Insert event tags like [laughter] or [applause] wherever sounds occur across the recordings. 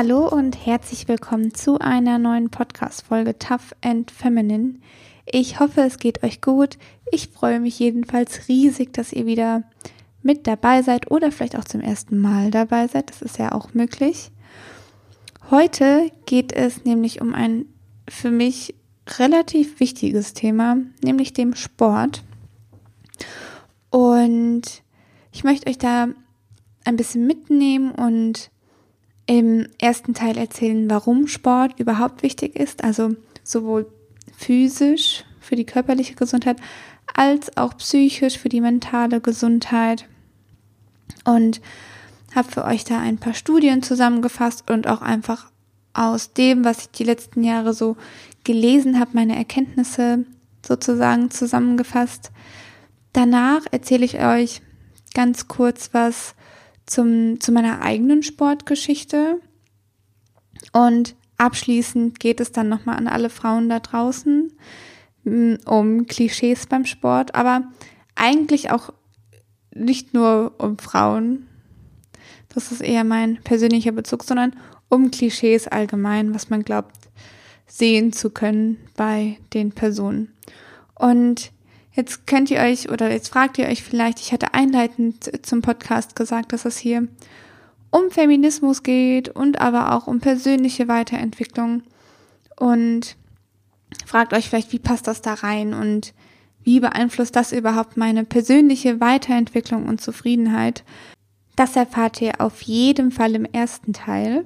Hallo und herzlich willkommen zu einer neuen Podcast-Folge Tough and Feminine. Ich hoffe, es geht euch gut. Ich freue mich jedenfalls riesig, dass ihr wieder mit dabei seid oder vielleicht auch zum ersten Mal dabei seid. Das ist ja auch möglich. Heute geht es nämlich um ein für mich relativ wichtiges Thema, nämlich dem Sport. Und ich möchte euch da ein bisschen mitnehmen und im ersten Teil erzählen, warum Sport überhaupt wichtig ist, also sowohl physisch für die körperliche Gesundheit als auch psychisch für die mentale Gesundheit. Und habe für euch da ein paar Studien zusammengefasst und auch einfach aus dem, was ich die letzten Jahre so gelesen habe, meine Erkenntnisse sozusagen zusammengefasst. Danach erzähle ich euch ganz kurz was zum, zu meiner eigenen Sportgeschichte. Und abschließend geht es dann nochmal an alle Frauen da draußen um Klischees beim Sport, aber eigentlich auch nicht nur um Frauen. Das ist eher mein persönlicher Bezug, sondern um Klischees allgemein, was man glaubt sehen zu können bei den Personen. Und Jetzt könnt ihr euch oder jetzt fragt ihr euch vielleicht, ich hatte einleitend zum Podcast gesagt, dass es hier um Feminismus geht und aber auch um persönliche Weiterentwicklung und fragt euch vielleicht, wie passt das da rein und wie beeinflusst das überhaupt meine persönliche Weiterentwicklung und Zufriedenheit? Das erfahrt ihr auf jeden Fall im ersten Teil.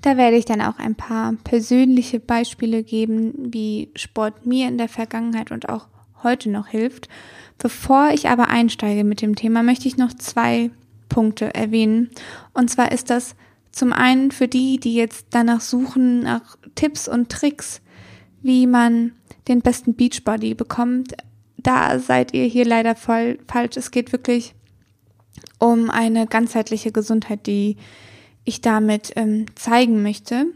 Da werde ich dann auch ein paar persönliche Beispiele geben, wie Sport mir in der Vergangenheit und auch heute noch hilft. Bevor ich aber einsteige mit dem Thema, möchte ich noch zwei Punkte erwähnen. Und zwar ist das zum einen für die, die jetzt danach suchen, nach Tipps und Tricks, wie man den besten Beachbody bekommt. Da seid ihr hier leider voll falsch. Es geht wirklich um eine ganzheitliche Gesundheit, die ich damit ähm, zeigen möchte.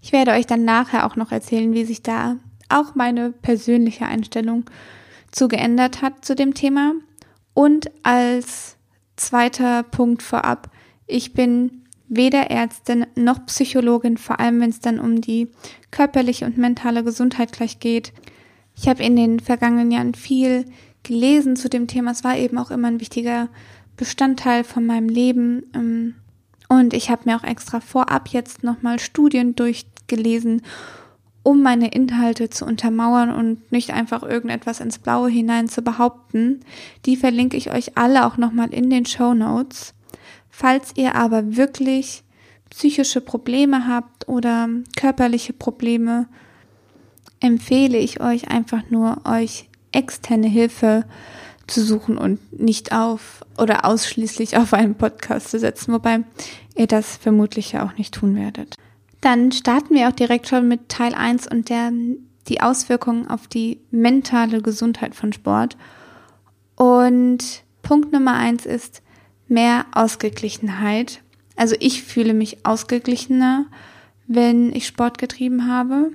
Ich werde euch dann nachher auch noch erzählen, wie sich da auch meine persönliche Einstellung zu geändert hat zu dem Thema. Und als zweiter Punkt vorab, ich bin weder Ärztin noch Psychologin, vor allem wenn es dann um die körperliche und mentale Gesundheit gleich geht. Ich habe in den vergangenen Jahren viel gelesen zu dem Thema. Es war eben auch immer ein wichtiger Bestandteil von meinem Leben. Ähm, und ich habe mir auch extra vorab jetzt nochmal Studien durchgelesen um meine Inhalte zu untermauern und nicht einfach irgendetwas ins Blaue hinein zu behaupten. Die verlinke ich euch alle auch nochmal in den Show Notes. Falls ihr aber wirklich psychische Probleme habt oder körperliche Probleme, empfehle ich euch einfach nur, euch externe Hilfe zu suchen und nicht auf oder ausschließlich auf einen Podcast zu setzen, wobei ihr das vermutlich ja auch nicht tun werdet. Dann starten wir auch direkt schon mit Teil 1 und der, die Auswirkungen auf die mentale Gesundheit von Sport. Und Punkt Nummer 1 ist mehr Ausgeglichenheit. Also ich fühle mich ausgeglichener, wenn ich Sport getrieben habe.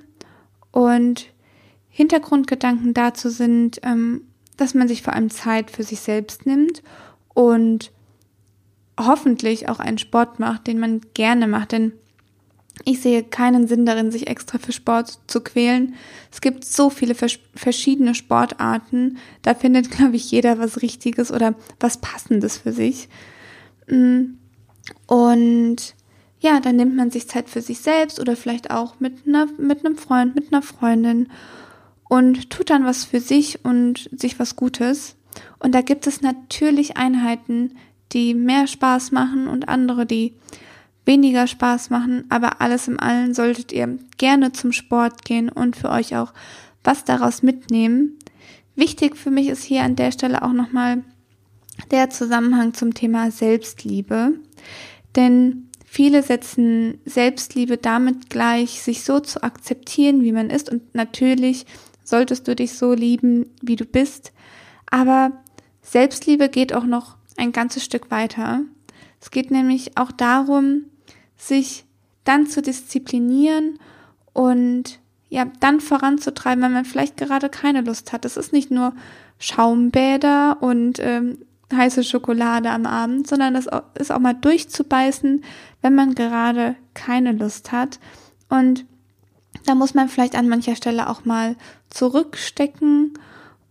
Und Hintergrundgedanken dazu sind, ähm, dass man sich vor allem Zeit für sich selbst nimmt und hoffentlich auch einen Sport macht, den man gerne macht. Denn ich sehe keinen Sinn darin, sich extra für Sport zu quälen. Es gibt so viele vers verschiedene Sportarten. Da findet, [laughs] glaube ich, jeder was Richtiges oder was Passendes für sich. Mm. Und ja, dann nimmt man sich Zeit für sich selbst oder vielleicht auch mit, einer, mit einem Freund, mit einer Freundin und tut dann was für sich und sich was Gutes. Und da gibt es natürlich Einheiten, die mehr Spaß machen und andere, die weniger Spaß machen, aber alles im Allen solltet ihr gerne zum Sport gehen und für euch auch was daraus mitnehmen. Wichtig für mich ist hier an der Stelle auch nochmal der Zusammenhang zum Thema Selbstliebe, denn viele setzen Selbstliebe damit gleich, sich so zu akzeptieren, wie man ist und natürlich solltest du dich so lieben, wie du bist, aber Selbstliebe geht auch noch ein ganzes Stück weiter. Es geht nämlich auch darum, sich dann zu disziplinieren und ja, dann voranzutreiben, wenn man vielleicht gerade keine Lust hat. Es ist nicht nur Schaumbäder und ähm, heiße Schokolade am Abend, sondern das ist auch mal durchzubeißen, wenn man gerade keine Lust hat. Und da muss man vielleicht an mancher Stelle auch mal zurückstecken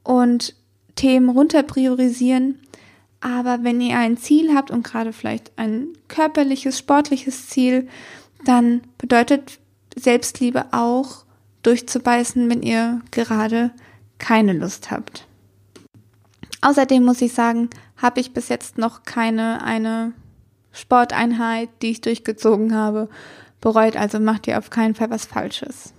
und Themen runter priorisieren. Aber wenn ihr ein Ziel habt und gerade vielleicht ein körperliches, sportliches Ziel, dann bedeutet Selbstliebe auch durchzubeißen, wenn ihr gerade keine Lust habt. Außerdem muss ich sagen, habe ich bis jetzt noch keine eine Sporteinheit, die ich durchgezogen habe, bereut. Also macht ihr auf keinen Fall was Falsches.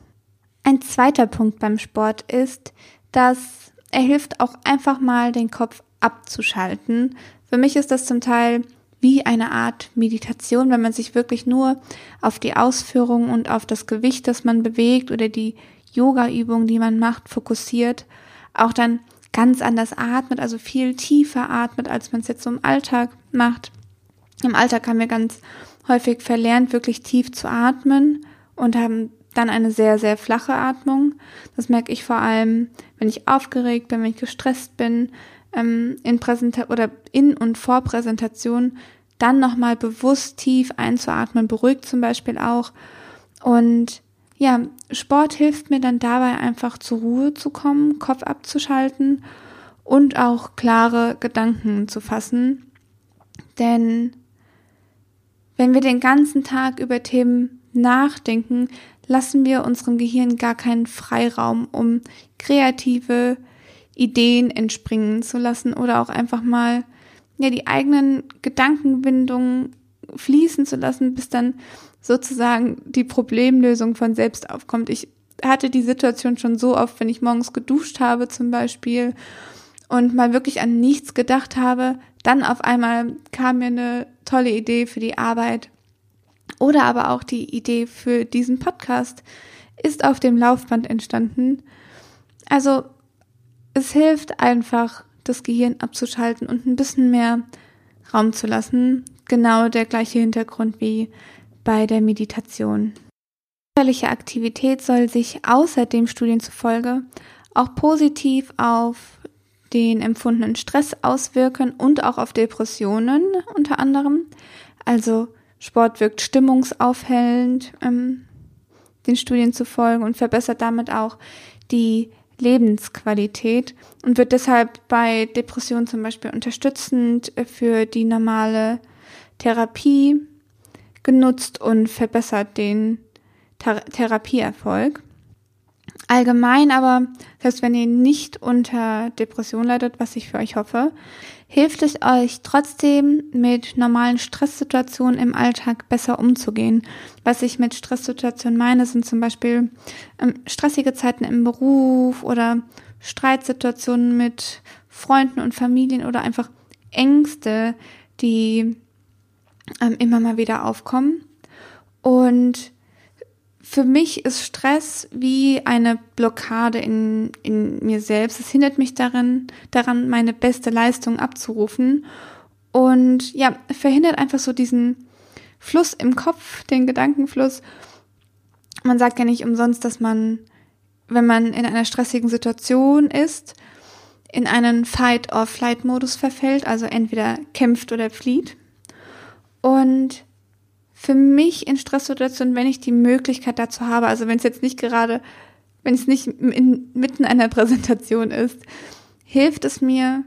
Ein zweiter Punkt beim Sport ist, dass er hilft auch einfach mal den Kopf abzuschalten. Für mich ist das zum Teil wie eine Art Meditation, wenn man sich wirklich nur auf die Ausführung und auf das Gewicht, das man bewegt oder die Yoga-Übung, die man macht, fokussiert, auch dann ganz anders atmet, also viel tiefer atmet, als man es jetzt so im Alltag macht. Im Alltag haben wir ganz häufig verlernt, wirklich tief zu atmen und haben dann eine sehr, sehr flache Atmung. Das merke ich vor allem, wenn ich aufgeregt bin, wenn ich gestresst bin, ähm, in Präsenta oder in und vor Präsentation, dann nochmal bewusst tief einzuatmen, beruhigt zum Beispiel auch. Und ja, Sport hilft mir dann dabei einfach zur Ruhe zu kommen, Kopf abzuschalten und auch klare Gedanken zu fassen. Denn wenn wir den ganzen Tag über Themen nachdenken, lassen wir unserem Gehirn gar keinen Freiraum, um kreative Ideen entspringen zu lassen oder auch einfach mal ja die eigenen Gedankenwindungen fließen zu lassen, bis dann sozusagen die Problemlösung von selbst aufkommt. Ich hatte die Situation schon so oft, wenn ich morgens geduscht habe zum Beispiel und mal wirklich an nichts gedacht habe, dann auf einmal kam mir eine tolle Idee für die Arbeit oder aber auch die Idee für diesen Podcast ist auf dem Laufband entstanden. Also es hilft einfach, das Gehirn abzuschalten und ein bisschen mehr Raum zu lassen. Genau der gleiche Hintergrund wie bei der Meditation. Körperliche Aktivität soll sich außerdem Studien zufolge auch positiv auf den empfundenen Stress auswirken und auch auf Depressionen unter anderem. Also Sport wirkt stimmungsaufhellend, ähm, den Studien zufolge und verbessert damit auch die Lebensqualität und wird deshalb bei Depressionen zum Beispiel unterstützend für die normale Therapie genutzt und verbessert den Thera Therapieerfolg. Allgemein aber, selbst wenn ihr nicht unter Depression leidet, was ich für euch hoffe, hilft es euch trotzdem mit normalen Stresssituationen im Alltag besser umzugehen. Was ich mit Stresssituationen meine, sind zum Beispiel ähm, stressige Zeiten im Beruf oder Streitsituationen mit Freunden und Familien oder einfach Ängste, die ähm, immer mal wieder aufkommen. Und für mich ist Stress wie eine Blockade in, in mir selbst. Es hindert mich daran, daran, meine beste Leistung abzurufen. Und ja, verhindert einfach so diesen Fluss im Kopf, den Gedankenfluss. Man sagt ja nicht umsonst, dass man, wenn man in einer stressigen Situation ist, in einen Fight-or-Flight-Modus verfällt, also entweder kämpft oder flieht. Und für mich in Stresssituationen, wenn ich die Möglichkeit dazu habe, also wenn es jetzt nicht gerade, wenn es nicht in, mitten einer [laughs] Präsentation ist, hilft es mir,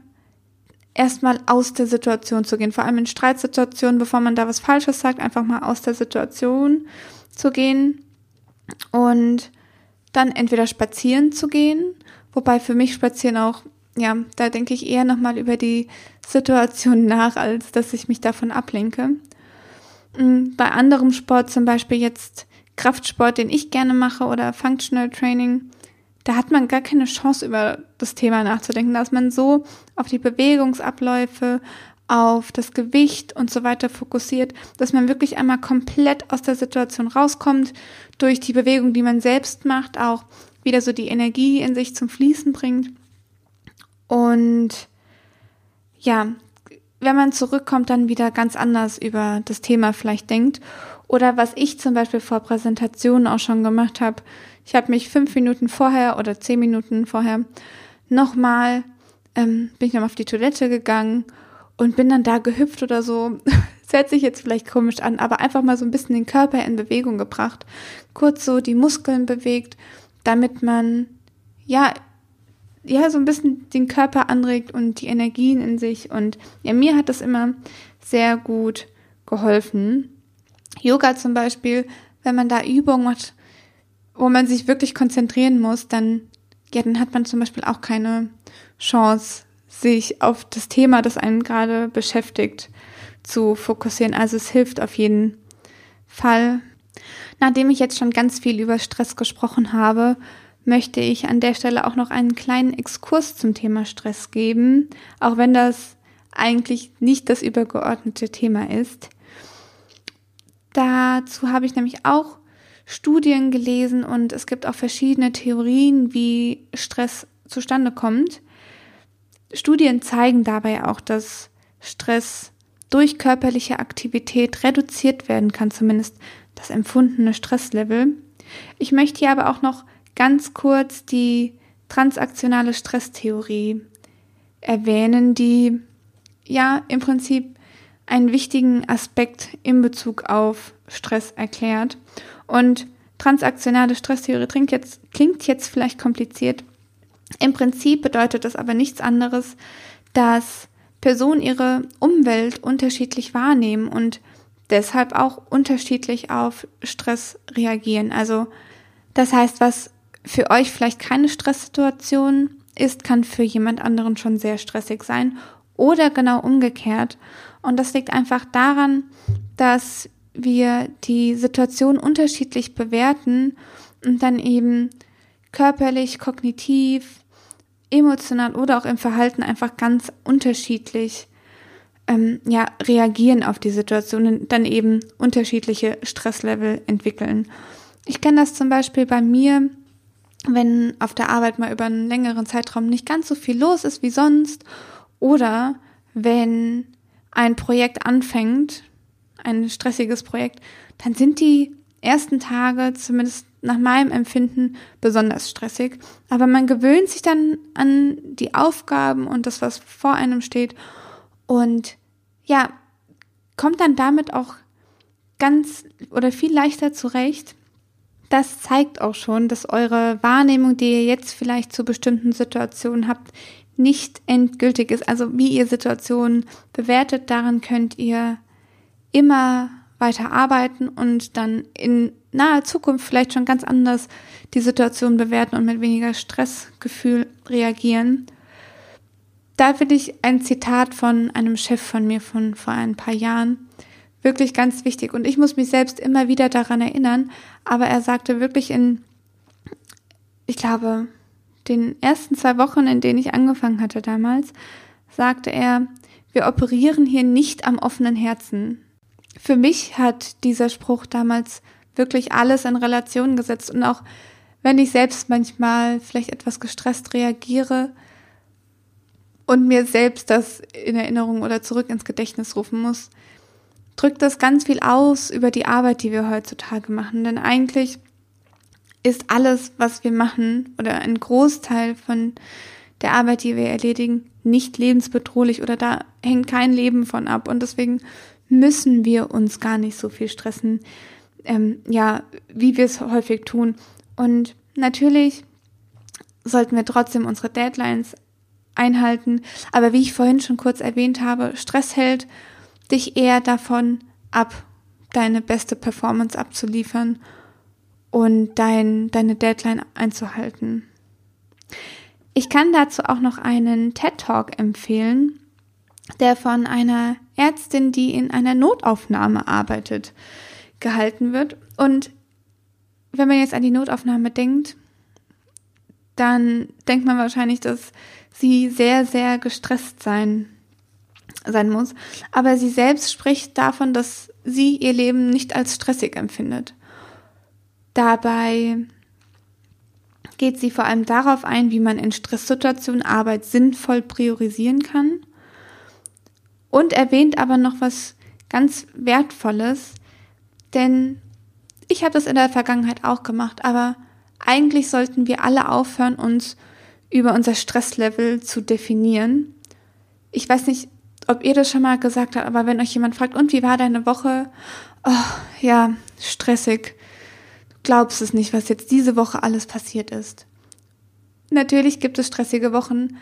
erstmal aus der Situation zu gehen. Vor allem in Streitsituationen, bevor man da was Falsches sagt, einfach mal aus der Situation zu gehen und dann entweder spazieren zu gehen, wobei für mich spazieren auch, ja, da denke ich eher nochmal über die Situation nach, als dass ich mich davon ablenke. Mm, bei anderem Sport, zum Beispiel jetzt Kraftsport, den ich gerne mache oder Functional Training, da hat man gar keine Chance über das Thema nachzudenken. Da ist man so auf die Bewegungsabläufe, auf das Gewicht und so weiter fokussiert, dass man wirklich einmal komplett aus der Situation rauskommt, durch die Bewegung, die man selbst macht, auch wieder so die Energie in sich zum Fließen bringt. Und ja, wenn man zurückkommt, dann wieder ganz anders über das Thema vielleicht denkt. Oder was ich zum Beispiel vor Präsentationen auch schon gemacht habe, ich habe mich fünf Minuten vorher oder zehn Minuten vorher nochmal, ähm, bin ich nochmal auf die Toilette gegangen und bin dann da gehüpft oder so. [laughs] Das hört sich jetzt vielleicht komisch an, aber einfach mal so ein bisschen den Körper in Bewegung gebracht. Kurz so die Muskeln bewegt, damit man, ja, ja, so ein bisschen den Körper anregt und die Energien in sich. Und ja, mir hat das immer sehr gut geholfen. Yoga zum Beispiel, wenn man da Übungen macht, wo man sich wirklich konzentrieren muss, dann, ja, dann hat man zum Beispiel auch keine Chance, sich auf das Thema, das einen gerade beschäftigt, zu fokussieren. Also es hilft auf jeden Fall. Nachdem ich jetzt schon ganz viel über Stress gesprochen habe, möchte ich an der Stelle auch noch einen kleinen Exkurs zum Thema Stress geben, auch wenn das eigentlich nicht das übergeordnete Thema ist. Dazu habe ich nämlich auch Studien gelesen und es gibt auch verschiedene Theorien, wie Stress zustande kommt. Studien zeigen dabei auch, dass Stress durch körperliche Aktivität reduziert werden kann, zumindest das empfundene Stresslevel. Ich möchte hier aber auch noch ganz kurz die transaktionale Stresstheorie erwähnen, die ja im Prinzip einen wichtigen Aspekt in Bezug auf Stress erklärt. Und transaktionale Stresstheorie klingt jetzt, klingt jetzt vielleicht kompliziert, im Prinzip bedeutet das aber nichts anderes, dass Personen ihre Umwelt unterschiedlich wahrnehmen und deshalb auch unterschiedlich auf Stress reagieren. Also das heißt, was für euch vielleicht keine Stresssituation ist, kann für jemand anderen schon sehr stressig sein oder genau umgekehrt. Und das liegt einfach daran, dass wir die Situation unterschiedlich bewerten und dann eben körperlich, kognitiv, emotional oder auch im Verhalten einfach ganz unterschiedlich ähm, ja, reagieren auf die Situation und dann eben unterschiedliche Stresslevel entwickeln. Ich kenne das zum Beispiel bei mir, wenn auf der Arbeit mal über einen längeren Zeitraum nicht ganz so viel los ist wie sonst oder wenn ein Projekt anfängt, ein stressiges Projekt, dann sind die ersten Tage, zumindest nach meinem Empfinden, besonders stressig. Aber man gewöhnt sich dann an die Aufgaben und das, was vor einem steht. Und ja, kommt dann damit auch ganz oder viel leichter zurecht. Das zeigt auch schon, dass eure Wahrnehmung, die ihr jetzt vielleicht zu bestimmten Situationen habt, nicht endgültig ist. Also wie ihr Situationen bewertet, daran könnt ihr immer weiter arbeiten und dann in naher Zukunft vielleicht schon ganz anders die Situation bewerten und mit weniger Stressgefühl reagieren. Da will ich ein Zitat von einem Chef von mir von vor ein paar Jahren wirklich ganz wichtig und ich muss mich selbst immer wieder daran erinnern, aber er sagte wirklich in, ich glaube, den ersten zwei Wochen, in denen ich angefangen hatte damals, sagte er, wir operieren hier nicht am offenen Herzen. Für mich hat dieser Spruch damals wirklich alles in Relation gesetzt und auch wenn ich selbst manchmal vielleicht etwas gestresst reagiere und mir selbst das in Erinnerung oder zurück ins Gedächtnis rufen muss, drückt das ganz viel aus über die Arbeit, die wir heutzutage machen. Denn eigentlich ist alles, was wir machen oder ein Großteil von der Arbeit, die wir erledigen, nicht lebensbedrohlich oder da hängt kein Leben von ab. Und deswegen müssen wir uns gar nicht so viel stressen, ähm, ja, wie wir es häufig tun. Und natürlich sollten wir trotzdem unsere Deadlines einhalten. Aber wie ich vorhin schon kurz erwähnt habe, Stress hält dich eher davon ab, deine beste Performance abzuliefern und dein, deine Deadline einzuhalten. Ich kann dazu auch noch einen TED Talk empfehlen, der von einer Ärztin, die in einer Notaufnahme arbeitet, gehalten wird. Und wenn man jetzt an die Notaufnahme denkt, dann denkt man wahrscheinlich, dass sie sehr, sehr gestresst sein, sein muss. Aber sie selbst spricht davon, dass sie ihr Leben nicht als stressig empfindet. Dabei geht sie vor allem darauf ein, wie man in Stresssituationen Arbeit sinnvoll priorisieren kann und erwähnt aber noch was ganz Wertvolles, denn ich habe das in der Vergangenheit auch gemacht, aber eigentlich sollten wir alle aufhören, uns über unser Stresslevel zu definieren. Ich weiß nicht, ob ihr das schon mal gesagt habt, aber wenn euch jemand fragt, und wie war deine Woche? Oh, ja, stressig. Du glaubst es nicht, was jetzt diese Woche alles passiert ist. Natürlich gibt es stressige Wochen,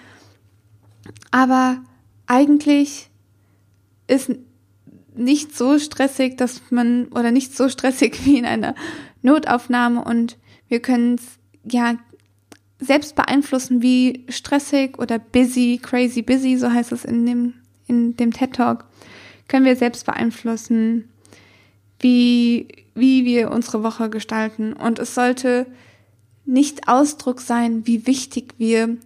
aber eigentlich ist nicht so stressig, dass man, oder nicht so stressig [laughs] wie in einer Notaufnahme und wir können es ja selbst beeinflussen, wie stressig oder busy, crazy busy, so heißt es in dem, in dem TED Talk, können wir selbst beeinflussen, wie, wie wir unsere Woche gestalten. Und es sollte nicht Ausdruck sein, wie wichtig wir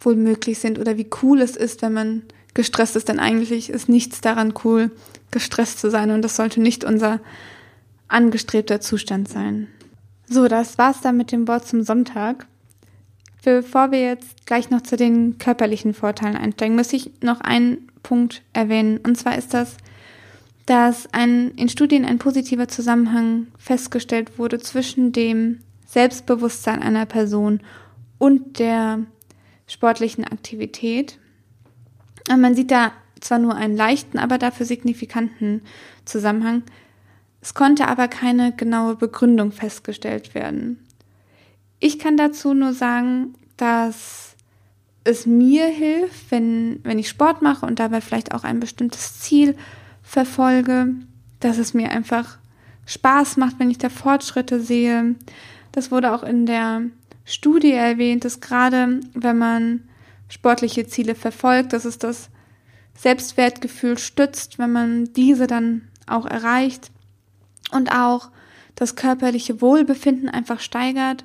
wohl möglich sind oder wie cool es ist, wenn man gestresst ist, denn eigentlich ist nichts daran cool, gestresst zu sein und das sollte nicht unser angestrebter Zustand sein. So, das war's dann mit dem Wort zum Sonntag. Bevor wir jetzt gleich noch zu den körperlichen Vorteilen einsteigen, muss ich noch einen Punkt erwähnen. Und zwar ist das, dass ein, in Studien ein positiver Zusammenhang festgestellt wurde zwischen dem Selbstbewusstsein einer Person und der sportlichen Aktivität. Und man sieht da zwar nur einen leichten, aber dafür signifikanten Zusammenhang. Es konnte aber keine genaue Begründung festgestellt werden. Ich kann dazu nur sagen, dass es mir hilft, wenn, wenn ich Sport mache und dabei vielleicht auch ein bestimmtes Ziel verfolge, dass es mir einfach Spaß macht, wenn ich da Fortschritte sehe. Das wurde auch in der Studie erwähnt, dass gerade wenn man sportliche Ziele verfolgt, dass es das Selbstwertgefühl stützt, wenn man diese dann auch erreicht und auch das körperliche Wohlbefinden einfach steigert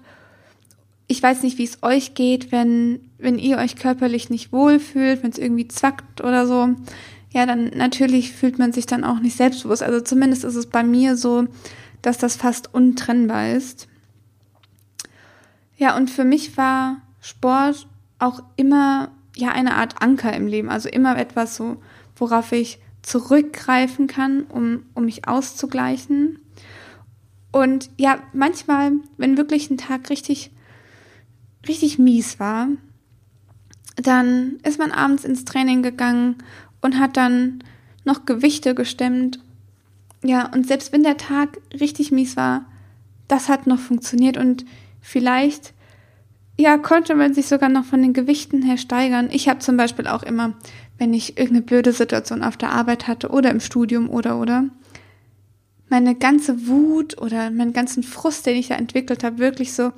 ich weiß nicht, wie es euch geht, wenn, wenn ihr euch körperlich nicht wohlfühlt, wenn es irgendwie zackt oder so. Ja, dann natürlich fühlt man sich dann auch nicht selbstbewusst. Also zumindest ist es bei mir so, dass das fast untrennbar ist. Ja, und für mich war Sport auch immer ja eine Art Anker im Leben, also immer etwas so, worauf ich zurückgreifen kann, um, um mich auszugleichen. Und ja, manchmal, wenn wirklich ein Tag richtig richtig mies war, dann ist man abends ins Training gegangen und hat dann noch Gewichte gestemmt. Ja, und selbst wenn der Tag richtig mies war, das hat noch funktioniert und vielleicht, ja, konnte man sich sogar noch von den Gewichten her steigern. Ich habe zum Beispiel auch immer, wenn ich irgendeine blöde Situation auf der Arbeit hatte oder im Studium oder oder, meine ganze Wut oder meinen ganzen Frust, den ich da entwickelt habe, wirklich so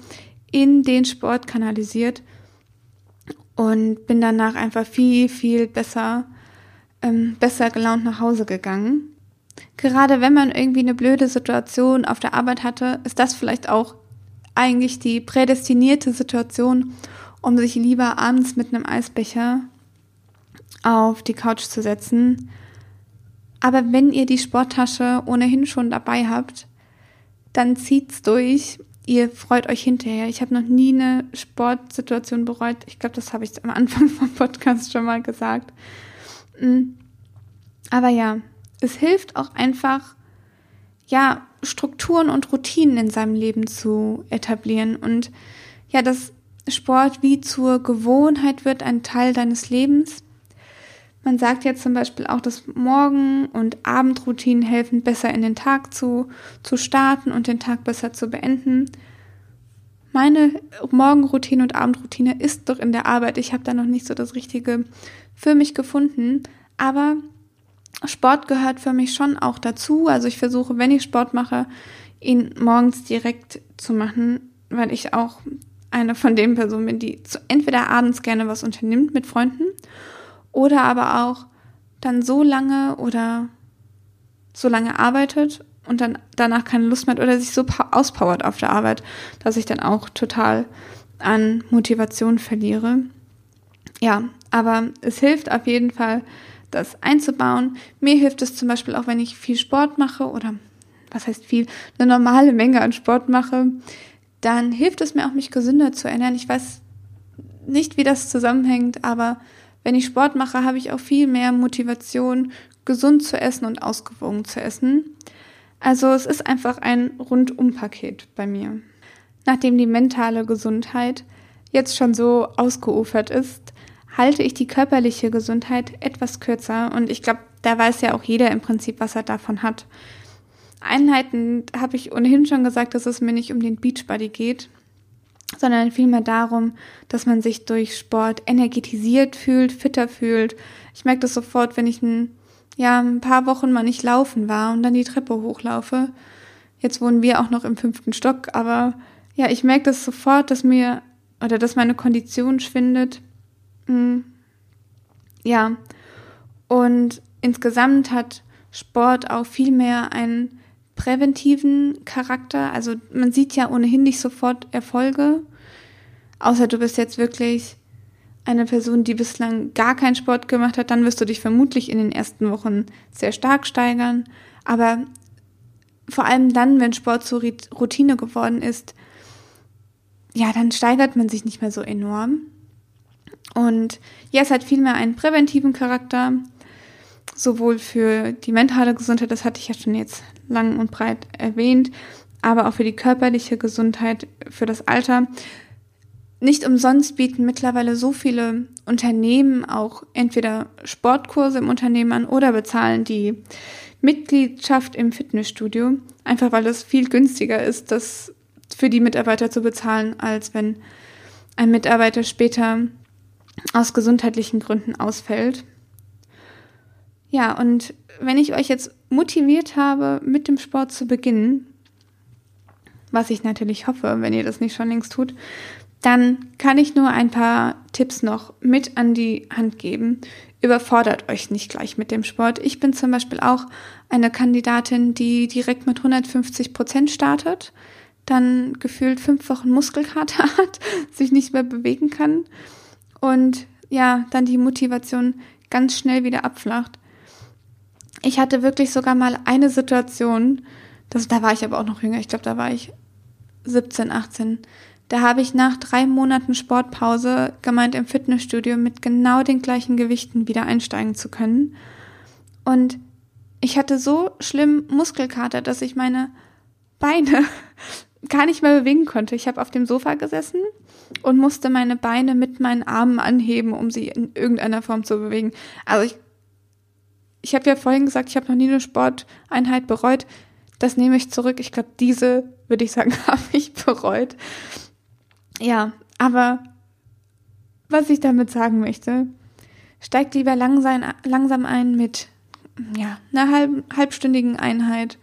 in den Sport kanalisiert und bin danach einfach viel, viel besser, ähm, besser gelaunt nach Hause gegangen. Gerade wenn man irgendwie eine blöde Situation auf der Arbeit hatte, ist das vielleicht auch eigentlich die prädestinierte Situation, um sich lieber abends mit einem Eisbecher auf die Couch zu setzen. Aber wenn ihr die Sporttasche ohnehin schon dabei habt, dann zieht's durch ihr freut euch hinterher. Ich habe noch nie eine Sportsituation bereut. Ich glaube, das habe ich am Anfang [laughs] vom Podcast schon mal gesagt. Mm. Aber ja, es hilft auch einfach, ja, Strukturen und Routinen in seinem Leben zu etablieren und ja, dass Sport wie zur Gewohnheit wird, ein Teil deines Lebens. Man sagt jetzt zum Beispiel auch, dass Morgen- und Abendroutinen helfen, besser in den Tag zu, zu starten und den Tag besser zu beenden. Meine Morgenroutine und Abendroutine ist doch in der Arbeit. Ich habe da noch nicht so das Richtige für mich gefunden. Aber Sport gehört für mich schon auch dazu. Also ich versuche, wenn ich Sport mache, ihn morgens direkt zu machen, weil ich auch eine von den Personen bin, die entweder abends gerne was unternimmt mit Freunden oder aber auch dann so lange oder so lange arbeitet und dann danach keine Lust mehr hat oder sich so auspowert auf der Arbeit, dass ich dann auch total an Motivation verliere. Ja, aber es hilft auf jeden Fall, das einzubauen. Mir hilft es zum Beispiel auch, wenn ich viel Sport mache oder was heißt viel, eine normale Menge an Sport mache, dann hilft es mir auch, mich gesünder zu ernähren. Ich weiß nicht, wie das zusammenhängt, aber wenn ich Sport mache, habe ich auch viel mehr Motivation, gesund zu essen und ausgewogen zu essen. Also es ist einfach ein Rundumpaket bei mir. Nachdem die mentale Gesundheit jetzt schon so ausgeufert ist, halte ich die körperliche Gesundheit etwas kürzer. Und ich glaube, da weiß ja auch jeder im Prinzip, was er davon hat. Einheiten habe ich ohnehin schon gesagt, dass es mir nicht um den Beachbody geht, sondern vielmehr darum, dass man sich durch Sport energetisiert fühlt, fitter fühlt. Ich merke das sofort, wenn ich ein, ja, ein paar Wochen mal nicht laufen war und dann die Treppe hochlaufe. Jetzt wohnen wir auch noch im fünften Stock, aber ja, ich merke das sofort, dass mir oder dass meine Kondition schwindet. Hm. Ja, und insgesamt hat Sport auch viel mehr einen präventiven Charakter. Also man sieht ja ohnehin nicht sofort Erfolge, außer du bist jetzt wirklich eine Person, die bislang gar keinen Sport gemacht hat, dann wirst du dich vermutlich in den ersten Wochen sehr stark steigern. Aber vor allem dann, wenn Sport zur Routine geworden ist, ja, dann steigert man sich nicht mehr so enorm. Und ja, es hat vielmehr einen präventiven Charakter, sowohl für die mentale Gesundheit, das hatte ich ja schon jetzt lang und breit erwähnt, aber auch für die körperliche Gesundheit, für das Alter. Nicht umsonst bieten mittlerweile so viele Unternehmen auch entweder Sportkurse im Unternehmen an oder bezahlen die Mitgliedschaft im Fitnessstudio, einfach weil es viel günstiger ist, das für die Mitarbeiter zu bezahlen, als wenn ein Mitarbeiter später aus gesundheitlichen Gründen ausfällt. Ja, und wenn ich euch jetzt motiviert habe, mit dem Sport zu beginnen, was ich natürlich hoffe, wenn ihr das nicht schon längst tut, dann kann ich nur ein paar Tipps noch mit an die Hand geben. Überfordert euch nicht gleich mit dem Sport. Ich bin zum Beispiel auch eine Kandidatin, die direkt mit 150 Prozent startet, dann gefühlt fünf Wochen Muskelkater [laughs] hat, sich nicht mehr bewegen kann und ja, dann die Motivation ganz schnell wieder abflacht. Ich hatte wirklich sogar mal eine Situation, das, da war ich aber auch noch jünger, ich glaube, da war ich 17, 18. Da habe ich nach drei Monaten Sportpause gemeint, im Fitnessstudio mit genau den gleichen Gewichten wieder einsteigen zu können. Und ich hatte so schlimm Muskelkater, dass ich meine Beine [laughs] gar nicht mehr bewegen konnte. Ich habe auf dem Sofa gesessen und musste meine Beine mit meinen Armen anheben, um sie in irgendeiner Form zu bewegen. Also ich ich habe ja vorhin gesagt, ich habe noch nie eine Sporteinheit bereut. Das nehme ich zurück. Ich glaube, diese, würde ich sagen, [laughs] habe ich bereut. Ja, aber was ich damit sagen möchte, steigt lieber langsam, langsam ein mit ja, einer halb, halbstündigen Einheit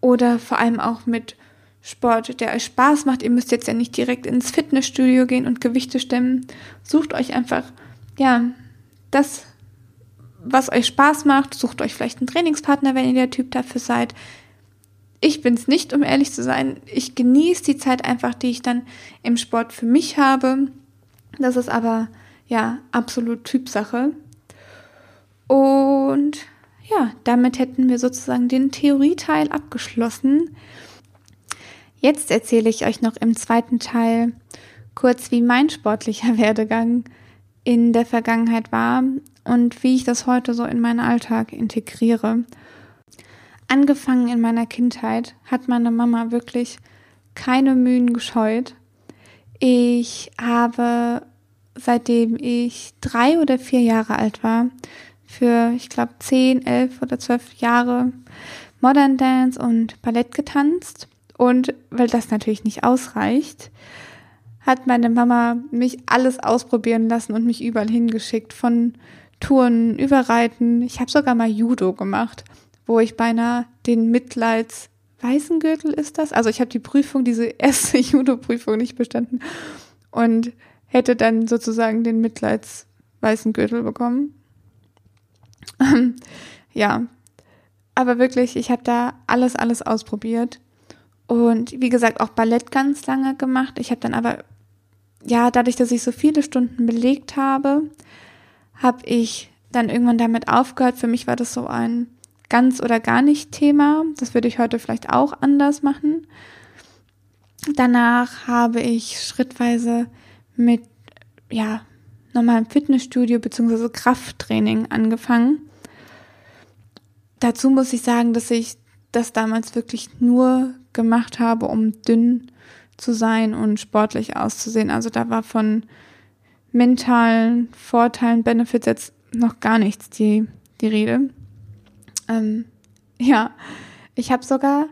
oder vor allem auch mit Sport, der euch Spaß macht. Ihr müsst jetzt ja nicht direkt ins Fitnessstudio gehen und Gewichte stemmen. Sucht euch einfach, ja, das, was euch Spaß macht. Sucht euch vielleicht einen Trainingspartner, wenn ihr der Typ dafür seid. Ich bin es nicht, um ehrlich zu sein. Ich genieße die Zeit einfach, die ich dann im Sport für mich habe. Das ist aber ja absolut Typsache. Und ja, damit hätten wir sozusagen den Theorieteil abgeschlossen. Jetzt erzähle ich euch noch im zweiten Teil kurz, wie mein sportlicher [laughs] Werdegang in der Vergangenheit war und wie ich das heute so in meinen Alltag integriere. Angefangen in meiner Kindheit hat meine Mama wirklich keine Mühen gescheut. Ich habe, seitdem ich drei oder vier Jahre alt war, für, ich glaube, zehn, elf oder zwölf Jahre Modern Dance und Ballett getanzt. Und weil das natürlich nicht ausreicht, hat meine Mama mich alles ausprobieren lassen und mich überall hingeschickt, von Touren, Überreiten. Ich habe sogar mal Judo gemacht, wo ich beinahe den Mitleids weißen Gürtel ist das. Also ich habe die Prüfung, diese [laughs] erste Judo-Prüfung nicht bestanden und hätte dann sozusagen den Mitleids weißen Gürtel bekommen. ja, aber wirklich, ich habe da alles, alles ausprobiert. Und wie gesagt, auch Ballett ganz lange gemacht. Ich habe dann aber, ja, dadurch, dass ich so viele Stunden belegt habe, habe ich dann irgendwann damit aufgehört. Für mich war das so ein ganz oder gar nicht Thema. Das würde ich heute vielleicht auch anders machen. Danach habe ich schrittweise mit, ja, normalem Fitnessstudio bzw. Krafttraining angefangen. Dazu muss ich sagen, dass ich das damals wirklich nur gemacht habe, um dünn zu sein und sportlich auszusehen. Also da war von mentalen Vorteilen, Benefits jetzt noch gar nichts die, die Rede. Ähm, ja, ich habe sogar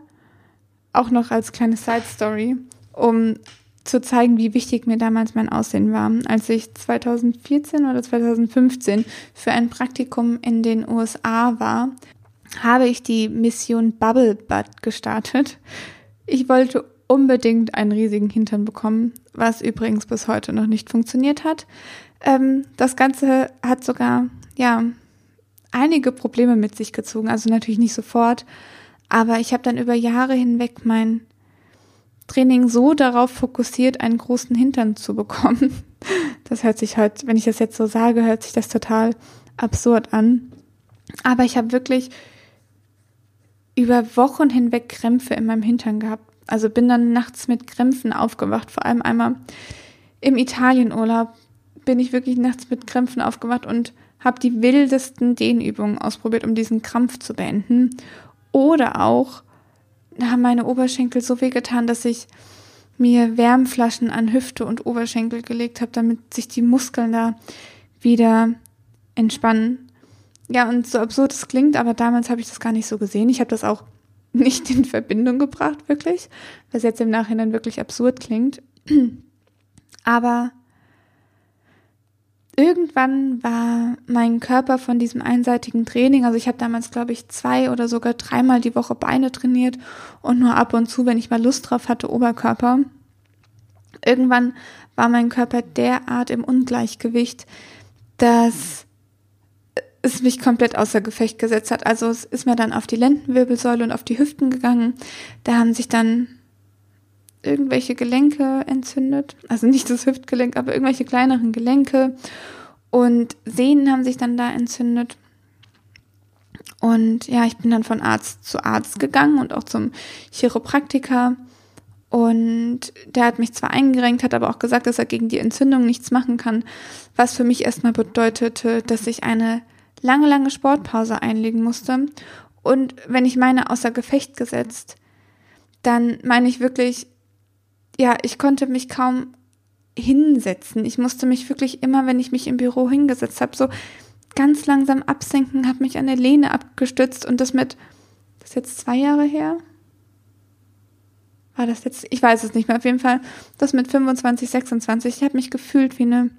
auch noch als kleine Side Story, um zu zeigen, wie wichtig mir damals mein Aussehen war. Als ich 2014 oder 2015 für ein Praktikum in den USA war, habe ich die Mission Bubble Butt gestartet. Ich wollte unbedingt einen riesigen Hintern bekommen, was übrigens bis heute noch nicht funktioniert hat. Ähm, das Ganze hat sogar, ja, einige Probleme mit sich gezogen. Also natürlich nicht sofort, aber ich habe dann über Jahre hinweg mein Training so darauf fokussiert, einen großen Hintern zu bekommen. [laughs] Das hört sich halt, wenn ich das jetzt so sage, hört sich das total absurd an. Aber ich habe wirklich über Wochen hinweg Krämpfe in meinem Hintern gehabt. Also bin dann nachts mit Krämpfen aufgewacht. Vor allem einmal im Italienurlaub bin ich wirklich nachts mit Krämpfen aufgewacht und habe die wildesten Dehnübungen ausprobiert, um diesen Krampf zu beenden. Oder auch haben meine Oberschenkel so weh getan, dass ich mir Wärmflaschen an Hüfte und Oberschenkel gelegt habe, damit sich die Muskeln da wieder entspannen. Ja, und so absurd es klingt, aber damals habe ich das gar nicht so gesehen. Ich habe das auch nicht in Verbindung gebracht, wirklich, was jetzt im Nachhinein wirklich absurd klingt. Aber irgendwann war mein Körper von diesem einseitigen Training, also ich habe damals, glaube ich, zwei oder sogar dreimal die Woche Beine trainiert und nur ab und zu, wenn ich mal Lust drauf hatte, Oberkörper. Irgendwann war mein Körper derart im Ungleichgewicht, dass es mich komplett außer Gefecht gesetzt hat. Also es ist mir dann auf die Lendenwirbelsäule und auf die Hüften gegangen. Da haben sich dann irgendwelche Gelenke entzündet. Also nicht das Hüftgelenk, aber irgendwelche kleineren Gelenke. Und Sehnen haben sich dann da entzündet. Und ja, ich bin dann von Arzt zu Arzt gegangen und auch zum Chiropraktiker. Und der hat mich zwar eingerenkt, hat aber auch gesagt, dass er gegen die Entzündung nichts machen kann, was für mich erstmal bedeutete, dass ich eine lange, lange Sportpause einlegen musste. Und wenn ich meine außer Gefecht gesetzt, dann meine ich wirklich ja, ich konnte mich kaum hinsetzen. Ich musste mich wirklich immer, wenn ich mich im Büro hingesetzt habe, so ganz langsam absenken, habe mich an der Lehne abgestützt und das mit, das ist jetzt zwei Jahre her? War das jetzt, ich weiß es nicht mehr, auf jeden Fall, das mit 25, 26, ich habe mich gefühlt wie eine,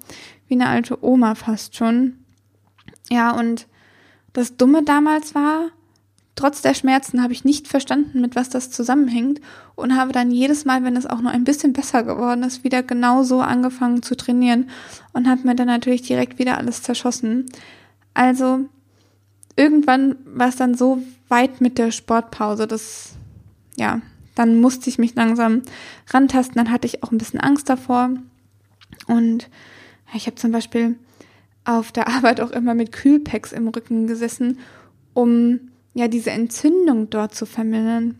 wie eine alte Oma fast schon. Ja, und das Dumme damals war, Trotz der Schmerzen habe ich nicht verstanden, mit was das zusammenhängt und habe dann jedes Mal, wenn es auch nur ein bisschen besser geworden ist, wieder genau so angefangen zu trainieren und habe mir dann natürlich direkt wieder alles zerschossen. Also irgendwann war es dann so weit mit der Sportpause, dass ja, dann musste ich mich langsam rantasten. Dann hatte ich auch ein bisschen Angst davor und ich habe zum Beispiel auf der Arbeit auch immer mit Kühlpacks im Rücken gesessen, um ja, diese Entzündung dort zu vermindern.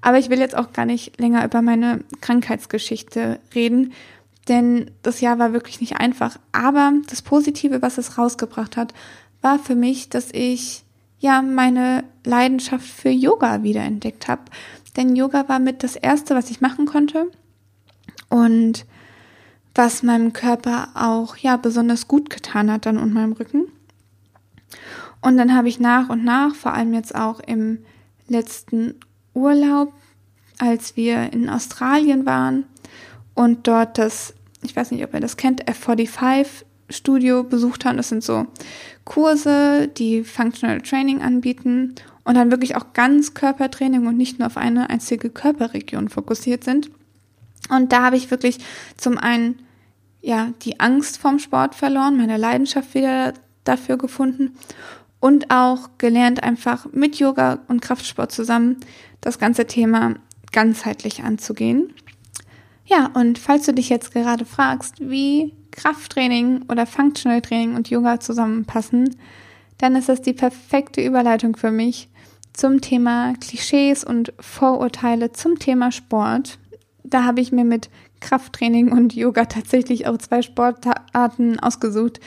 Aber ich will jetzt auch gar nicht länger über meine Krankheitsgeschichte reden, denn das Jahr war wirklich nicht einfach. Aber das Positive, was es rausgebracht hat, war für mich, dass ich ja meine Leidenschaft für Yoga wiederentdeckt habe. Denn Yoga war mit das Erste, was ich machen konnte und was meinem Körper auch ja besonders gut getan hat dann und meinem Rücken. Und dann habe ich nach und nach, vor allem jetzt auch im letzten Urlaub, als wir in Australien waren und dort das, ich weiß nicht, ob ihr das kennt, F45 Studio besucht haben. Das sind so Kurse, die Functional Training anbieten und dann wirklich auch ganz Körpertraining und nicht nur auf eine einzige Körperregion fokussiert sind. Und da habe ich wirklich zum einen ja die Angst vom Sport verloren, meine Leidenschaft wieder dafür gefunden und auch gelernt, einfach mit Yoga und Kraftsport zusammen das ganze Thema ganzheitlich anzugehen. Ja, und falls du dich jetzt gerade fragst, wie Krafttraining oder Functional Training und Yoga zusammenpassen, dann ist das die perfekte Überleitung für mich zum Thema Klischees und Vorurteile zum Thema Sport. Da habe ich mir mit Krafttraining und Yoga tatsächlich auch zwei Sportarten ausgesucht,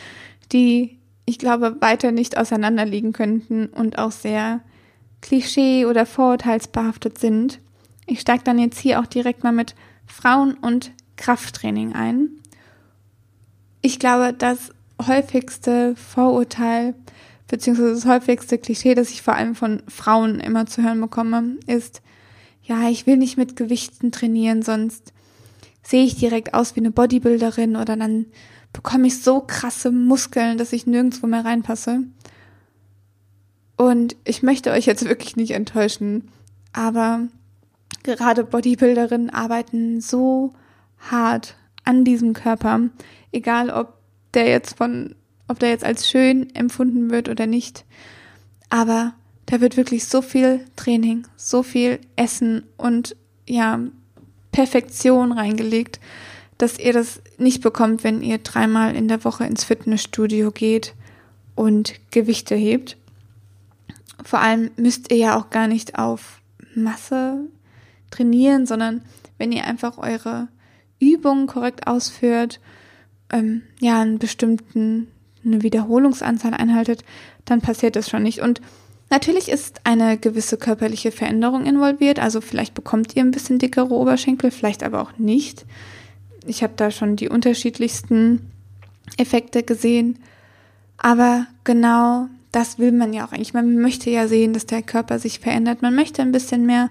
die ich glaube, weiter nicht auseinanderliegen könnten und auch sehr klischee- oder vorurteilsbehaftet sind. Ich steige dann jetzt hier auch direkt mal mit Frauen- und Krafttraining ein. ich glaube, das häufigste Vorurteil beziehungsweise das häufigste Klischee, das ich vor allem von Frauen immer zu hören bekomme, ist, ja, ich will nicht mit Gewichten trainieren, sonst sehe ich direkt aus wie eine Bodybuilderin oder dann bekomme ich so krasse Muskeln, dass ich nirgendwo mehr reinpasse. Und ich möchte euch jetzt wirklich nicht enttäuschen, aber gerade Bodybuilderinnen arbeiten so hart an diesem Körper, egal ob der jetzt von ob der jetzt als schön empfunden wird oder nicht. Aber da wird wirklich so viel Training, so viel Essen und ja, Perfektion reingelegt, dass ihr das nicht bekommt, wenn ihr dreimal in der Woche ins Fitnessstudio geht und Gewichte hebt. Vor allem müsst ihr ja auch gar nicht auf Masse trainieren, sondern wenn ihr einfach eure Übungen korrekt ausführt, ähm, ja, einen bestimmten eine Wiederholungsanzahl einhaltet, dann passiert das schon nicht. Und natürlich ist eine gewisse körperliche Veränderung involviert. Also vielleicht bekommt ihr ein bisschen dickere Oberschenkel, vielleicht aber auch nicht. Ich habe da schon die unterschiedlichsten Effekte gesehen. Aber genau das will man ja auch eigentlich. Man möchte ja sehen, dass der Körper sich verändert. Man möchte ein bisschen mehr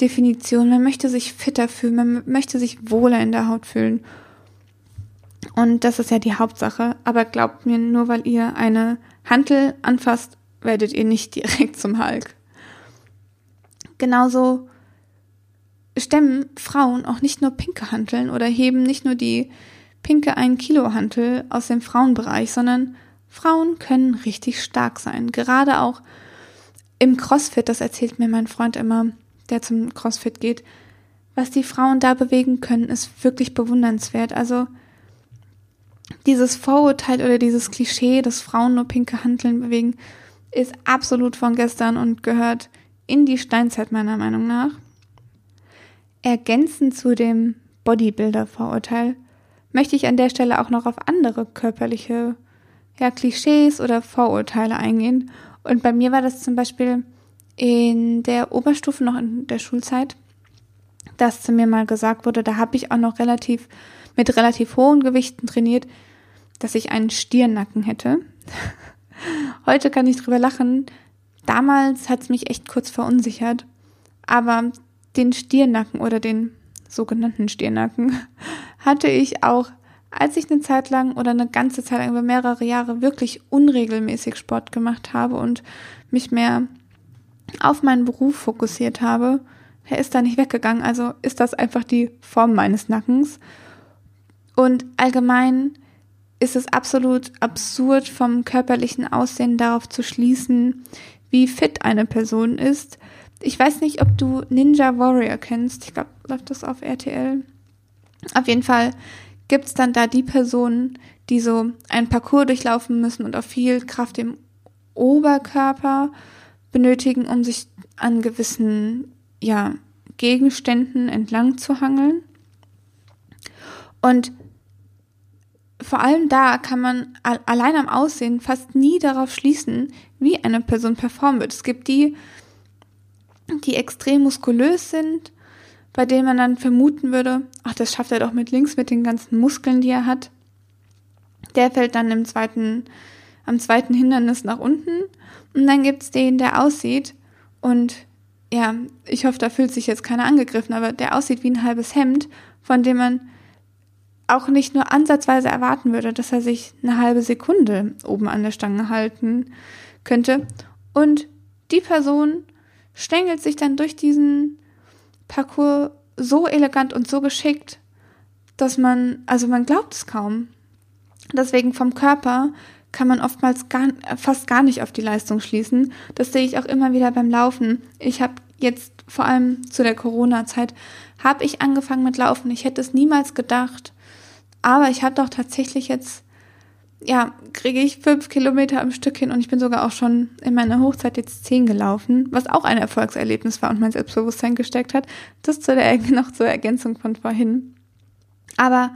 Definition. Man möchte sich fitter fühlen. Man möchte sich wohler in der Haut fühlen. Und das ist ja die Hauptsache. Aber glaubt mir, nur weil ihr eine Hantel anfasst, werdet ihr nicht [laughs] direkt zum Hulk. Genauso stemmen Frauen auch nicht nur pinke Hanteln oder heben nicht nur die pinke 1 Kilo Hantel aus dem Frauenbereich, sondern Frauen können richtig stark sein. Gerade auch im CrossFit, das erzählt mir mein Freund immer, der zum CrossFit geht. Was die Frauen da bewegen können, ist wirklich bewundernswert. Also dieses Vorurteil oder dieses Klischee, dass Frauen nur pinke Hanteln bewegen, ist absolut von gestern und gehört in die Steinzeit meiner Meinung nach. Ergänzend zu dem Bodybuilder-Vorurteil möchte ich an der Stelle auch noch auf andere körperliche ja, Klischees oder Vorurteile eingehen. Und bei mir war das zum Beispiel in der Oberstufe noch in der Schulzeit, dass zu mir mal gesagt wurde, da habe ich auch noch relativ mit relativ hohen Gewichten trainiert, dass ich einen Stirnacken hätte. [laughs] Heute kann ich drüber lachen. Damals hat es mich echt kurz verunsichert. Aber den Stirnacken oder den sogenannten Stirnacken [laughs] hatte ich auch, als ich eine Zeit lang oder eine ganze Zeit lang über mehrere Jahre wirklich unregelmäßig Sport gemacht habe und mich mehr auf meinen Beruf fokussiert habe. Er ist da nicht weggegangen, also ist das einfach die Form meines Nackens. Und allgemein ist es absolut absurd, vom körperlichen Aussehen darauf zu schließen, wie fit eine Person ist. Ich weiß nicht, ob du Ninja Warrior kennst. Ich glaube, läuft das auf RTL. Auf jeden Fall gibt's dann da die Personen, die so ein Parcours durchlaufen müssen und auch viel Kraft im Oberkörper benötigen, um sich an gewissen ja, Gegenständen entlang zu hangeln. Und vor allem da kann man allein am Aussehen fast nie darauf schließen, wie eine Person performen wird. Es gibt die, die extrem muskulös sind, bei denen man dann vermuten würde, ach, das schafft er doch mit links mit den ganzen Muskeln, die er hat. Der fällt dann im zweiten, am zweiten Hindernis nach unten. Und dann gibt's den, der aussieht und ja, ich hoffe, da fühlt sich jetzt keiner angegriffen, aber der aussieht wie ein halbes Hemd, von dem man auch nicht nur ansatzweise erwarten würde, dass er sich eine halbe Sekunde oben an der Stange halten könnte. Und die Person stängelt sich dann durch diesen Parcours so elegant und so geschickt, dass man, also man glaubt es kaum. Deswegen vom Körper kann man oftmals gar, fast gar nicht auf die Leistung schließen. Das sehe ich auch immer wieder beim Laufen. Ich habe jetzt vor allem zu der Corona-Zeit habe ich angefangen mit Laufen. Ich hätte es niemals gedacht, aber ich habe doch tatsächlich jetzt, ja, kriege ich fünf Kilometer am Stück hin und ich bin sogar auch schon in meiner Hochzeit jetzt zehn gelaufen, was auch ein Erfolgserlebnis war und mein Selbstbewusstsein gesteckt hat. Das zu der, [laughs] noch zur Ergänzung von vorhin. Aber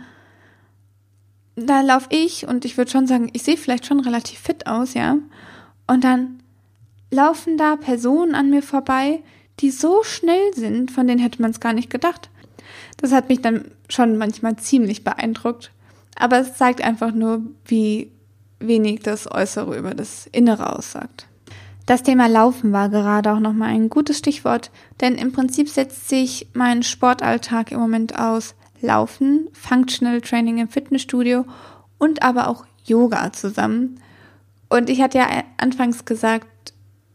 da laufe ich und ich würde schon sagen, ich sehe vielleicht schon relativ fit aus, ja. Und dann laufen da Personen an mir vorbei, die so schnell sind, von denen hätte man es gar nicht gedacht. Das hat mich dann schon manchmal ziemlich beeindruckt. Aber es zeigt einfach nur, wie wenig das Äußere über das Innere aussagt. Das Thema Laufen war gerade auch nochmal ein gutes Stichwort, denn im Prinzip setzt sich mein Sportalltag im Moment aus Laufen, Functional Training im Fitnessstudio und aber auch Yoga zusammen. Und ich hatte ja anfangs gesagt,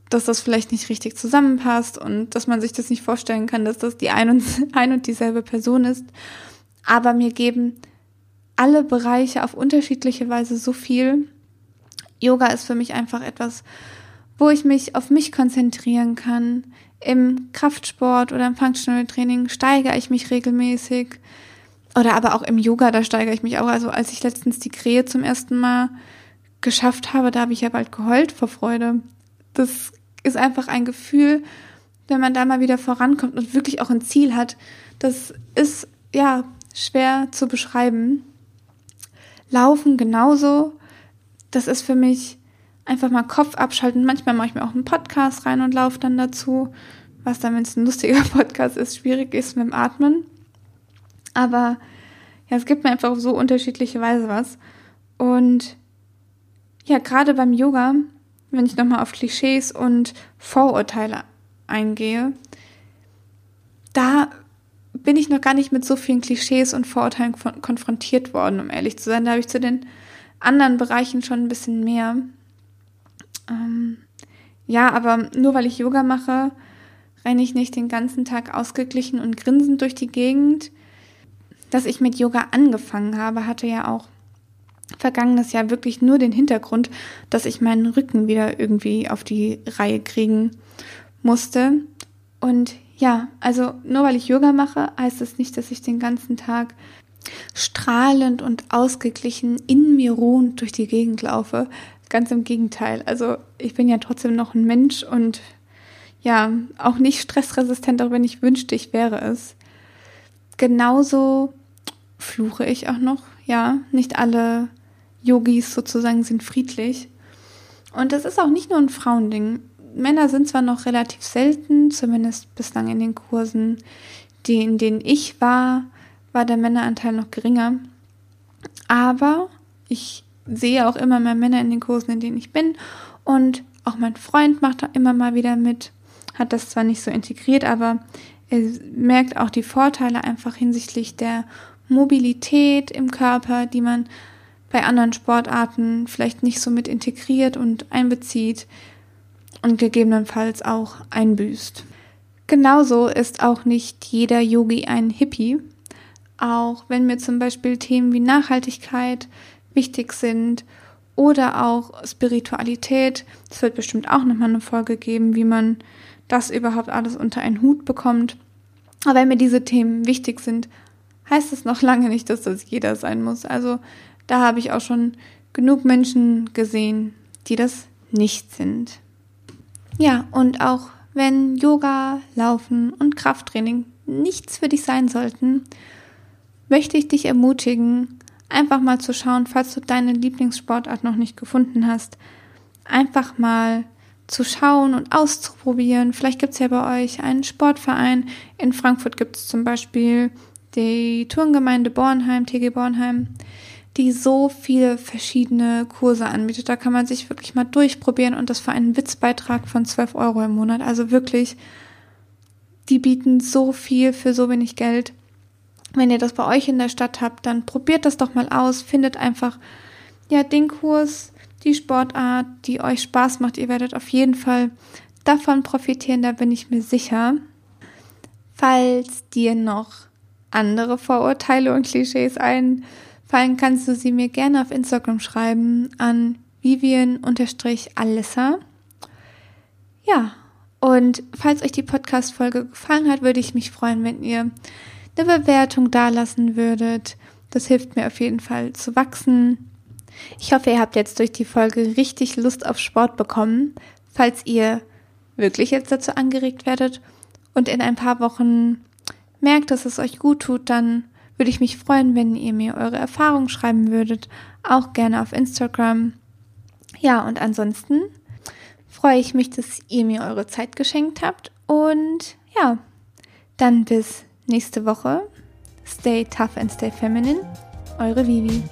dass das vielleicht nicht richtig zusammenpasst und dass man sich das nicht vorstellen kann, dass das die ein und, [laughs] ein und dieselbe Person ist. Aber mir geben alle Bereiche auf unterschiedliche Weise so viel. Yoga ist für mich einfach etwas, wo ich mich auf mich konzentrieren kann. Im Kraftsport oder im Functional Training steigere ich mich regelmäßig. Oder aber auch im Yoga, da steigere ich mich auch. Also als ich letztens die Krähe zum ersten Mal geschafft habe, da habe ich ja bald geheult vor Freude. Das ist einfach ein Gefühl, wenn man da mal wieder vorankommt und wirklich auch ein Ziel hat. Das ist ja schwer zu beschreiben. Laufen genauso. Das ist für mich einfach mal Kopf abschalten. Manchmal mache ich mir auch einen Podcast rein und laufe dann dazu, was dann, wenn es ein lustiger [laughs] Podcast ist, schwierig ist mit dem Atmen. Aber ja, es gibt mir einfach auf so unterschiedliche Weise was. Und ja, gerade beim Yoga, wenn ich nochmal auf Klischees und Vorurteile eingehe, da bin ich noch gar nicht mit so vielen Klischees und Vorurteilen konfrontiert worden, um ehrlich zu sein. Da habe ich zu den anderen Bereichen schon ein bisschen mehr. Ähm, ja, aber nur weil ich Yoga mache, renne ich nicht den ganzen Tag ausgeglichen und grinsend durch die Gegend. Dass ich mit Yoga angefangen habe, hatte ja auch vergangenes Jahr wirklich nur den Hintergrund, dass ich meinen Rücken wieder irgendwie auf die Reihe kriegen musste. Und ja, also nur weil ich Yoga mache, heißt es das nicht, dass ich den ganzen Tag strahlend und ausgeglichen in mir ruhend durch die Gegend laufe. Ganz im Gegenteil. Also ich bin ja trotzdem noch ein Mensch und ja, auch nicht stressresistent, auch wenn ich wünschte, ich wäre es. Genauso fluche ich auch noch. Ja, nicht alle Yogis sozusagen sind friedlich. Und das ist auch nicht nur ein Frauending. Männer sind zwar noch relativ selten, zumindest bislang in den Kursen, die, in denen ich war, war der Männeranteil noch geringer. Aber ich sehe auch immer mehr Männer in den Kursen, in denen ich bin. Und auch mein Freund macht da immer mal wieder mit, hat das zwar nicht so integriert, aber er merkt auch die Vorteile einfach hinsichtlich der Mobilität im Körper, die man bei anderen Sportarten vielleicht nicht so mit integriert und einbezieht und gegebenenfalls auch einbüßt. Genauso ist auch nicht jeder Yogi ein Hippie. Auch wenn mir zum Beispiel Themen wie Nachhaltigkeit wichtig sind oder auch Spiritualität, es wird bestimmt auch nochmal eine Folge geben, wie man das überhaupt alles unter einen Hut bekommt. Aber wenn mir diese Themen wichtig sind, heißt es noch lange nicht, dass das jeder sein muss. Also da habe ich auch schon genug Menschen gesehen, die das nicht sind. Ja, und auch wenn Yoga, Laufen und Krafttraining nichts für dich sein sollten, möchte ich dich ermutigen, einfach mal zu schauen, falls du deine Lieblingssportart noch nicht gefunden hast, einfach mal zu schauen und auszuprobieren. Vielleicht gibt es ja bei euch einen Sportverein. In Frankfurt gibt es zum Beispiel die Turngemeinde Bornheim, TG Bornheim die so viele verschiedene Kurse anbietet. Da kann man sich wirklich mal durchprobieren und das für einen Witzbeitrag von 12 Euro im Monat. Also wirklich, die bieten so viel für so wenig Geld. Wenn ihr das bei euch in der Stadt habt, dann probiert das doch mal aus. Findet einfach, ja, den Kurs, die Sportart, die euch Spaß macht. Ihr werdet auf jeden Fall davon profitieren, da bin ich mir sicher. Falls dir noch andere Vorurteile und Klischees ein Fallen kannst du sie mir gerne auf Instagram schreiben an Vivian-Alissa. Ja, und falls euch die Podcast-Folge gefallen hat, würde ich mich freuen, wenn ihr eine Bewertung dalassen würdet. Das hilft mir auf jeden Fall zu wachsen. Ich hoffe, ihr habt jetzt durch die Folge richtig Lust auf Sport bekommen. Falls ihr wirklich jetzt dazu angeregt werdet und in ein paar Wochen merkt, dass es euch gut tut, dann würde ich mich freuen, wenn ihr mir eure Erfahrungen schreiben würdet, auch gerne auf Instagram. Ja, und ansonsten freue ich mich, dass ihr mir eure Zeit geschenkt habt und ja, dann bis nächste Woche. Stay tough and stay feminine. Eure Vivi.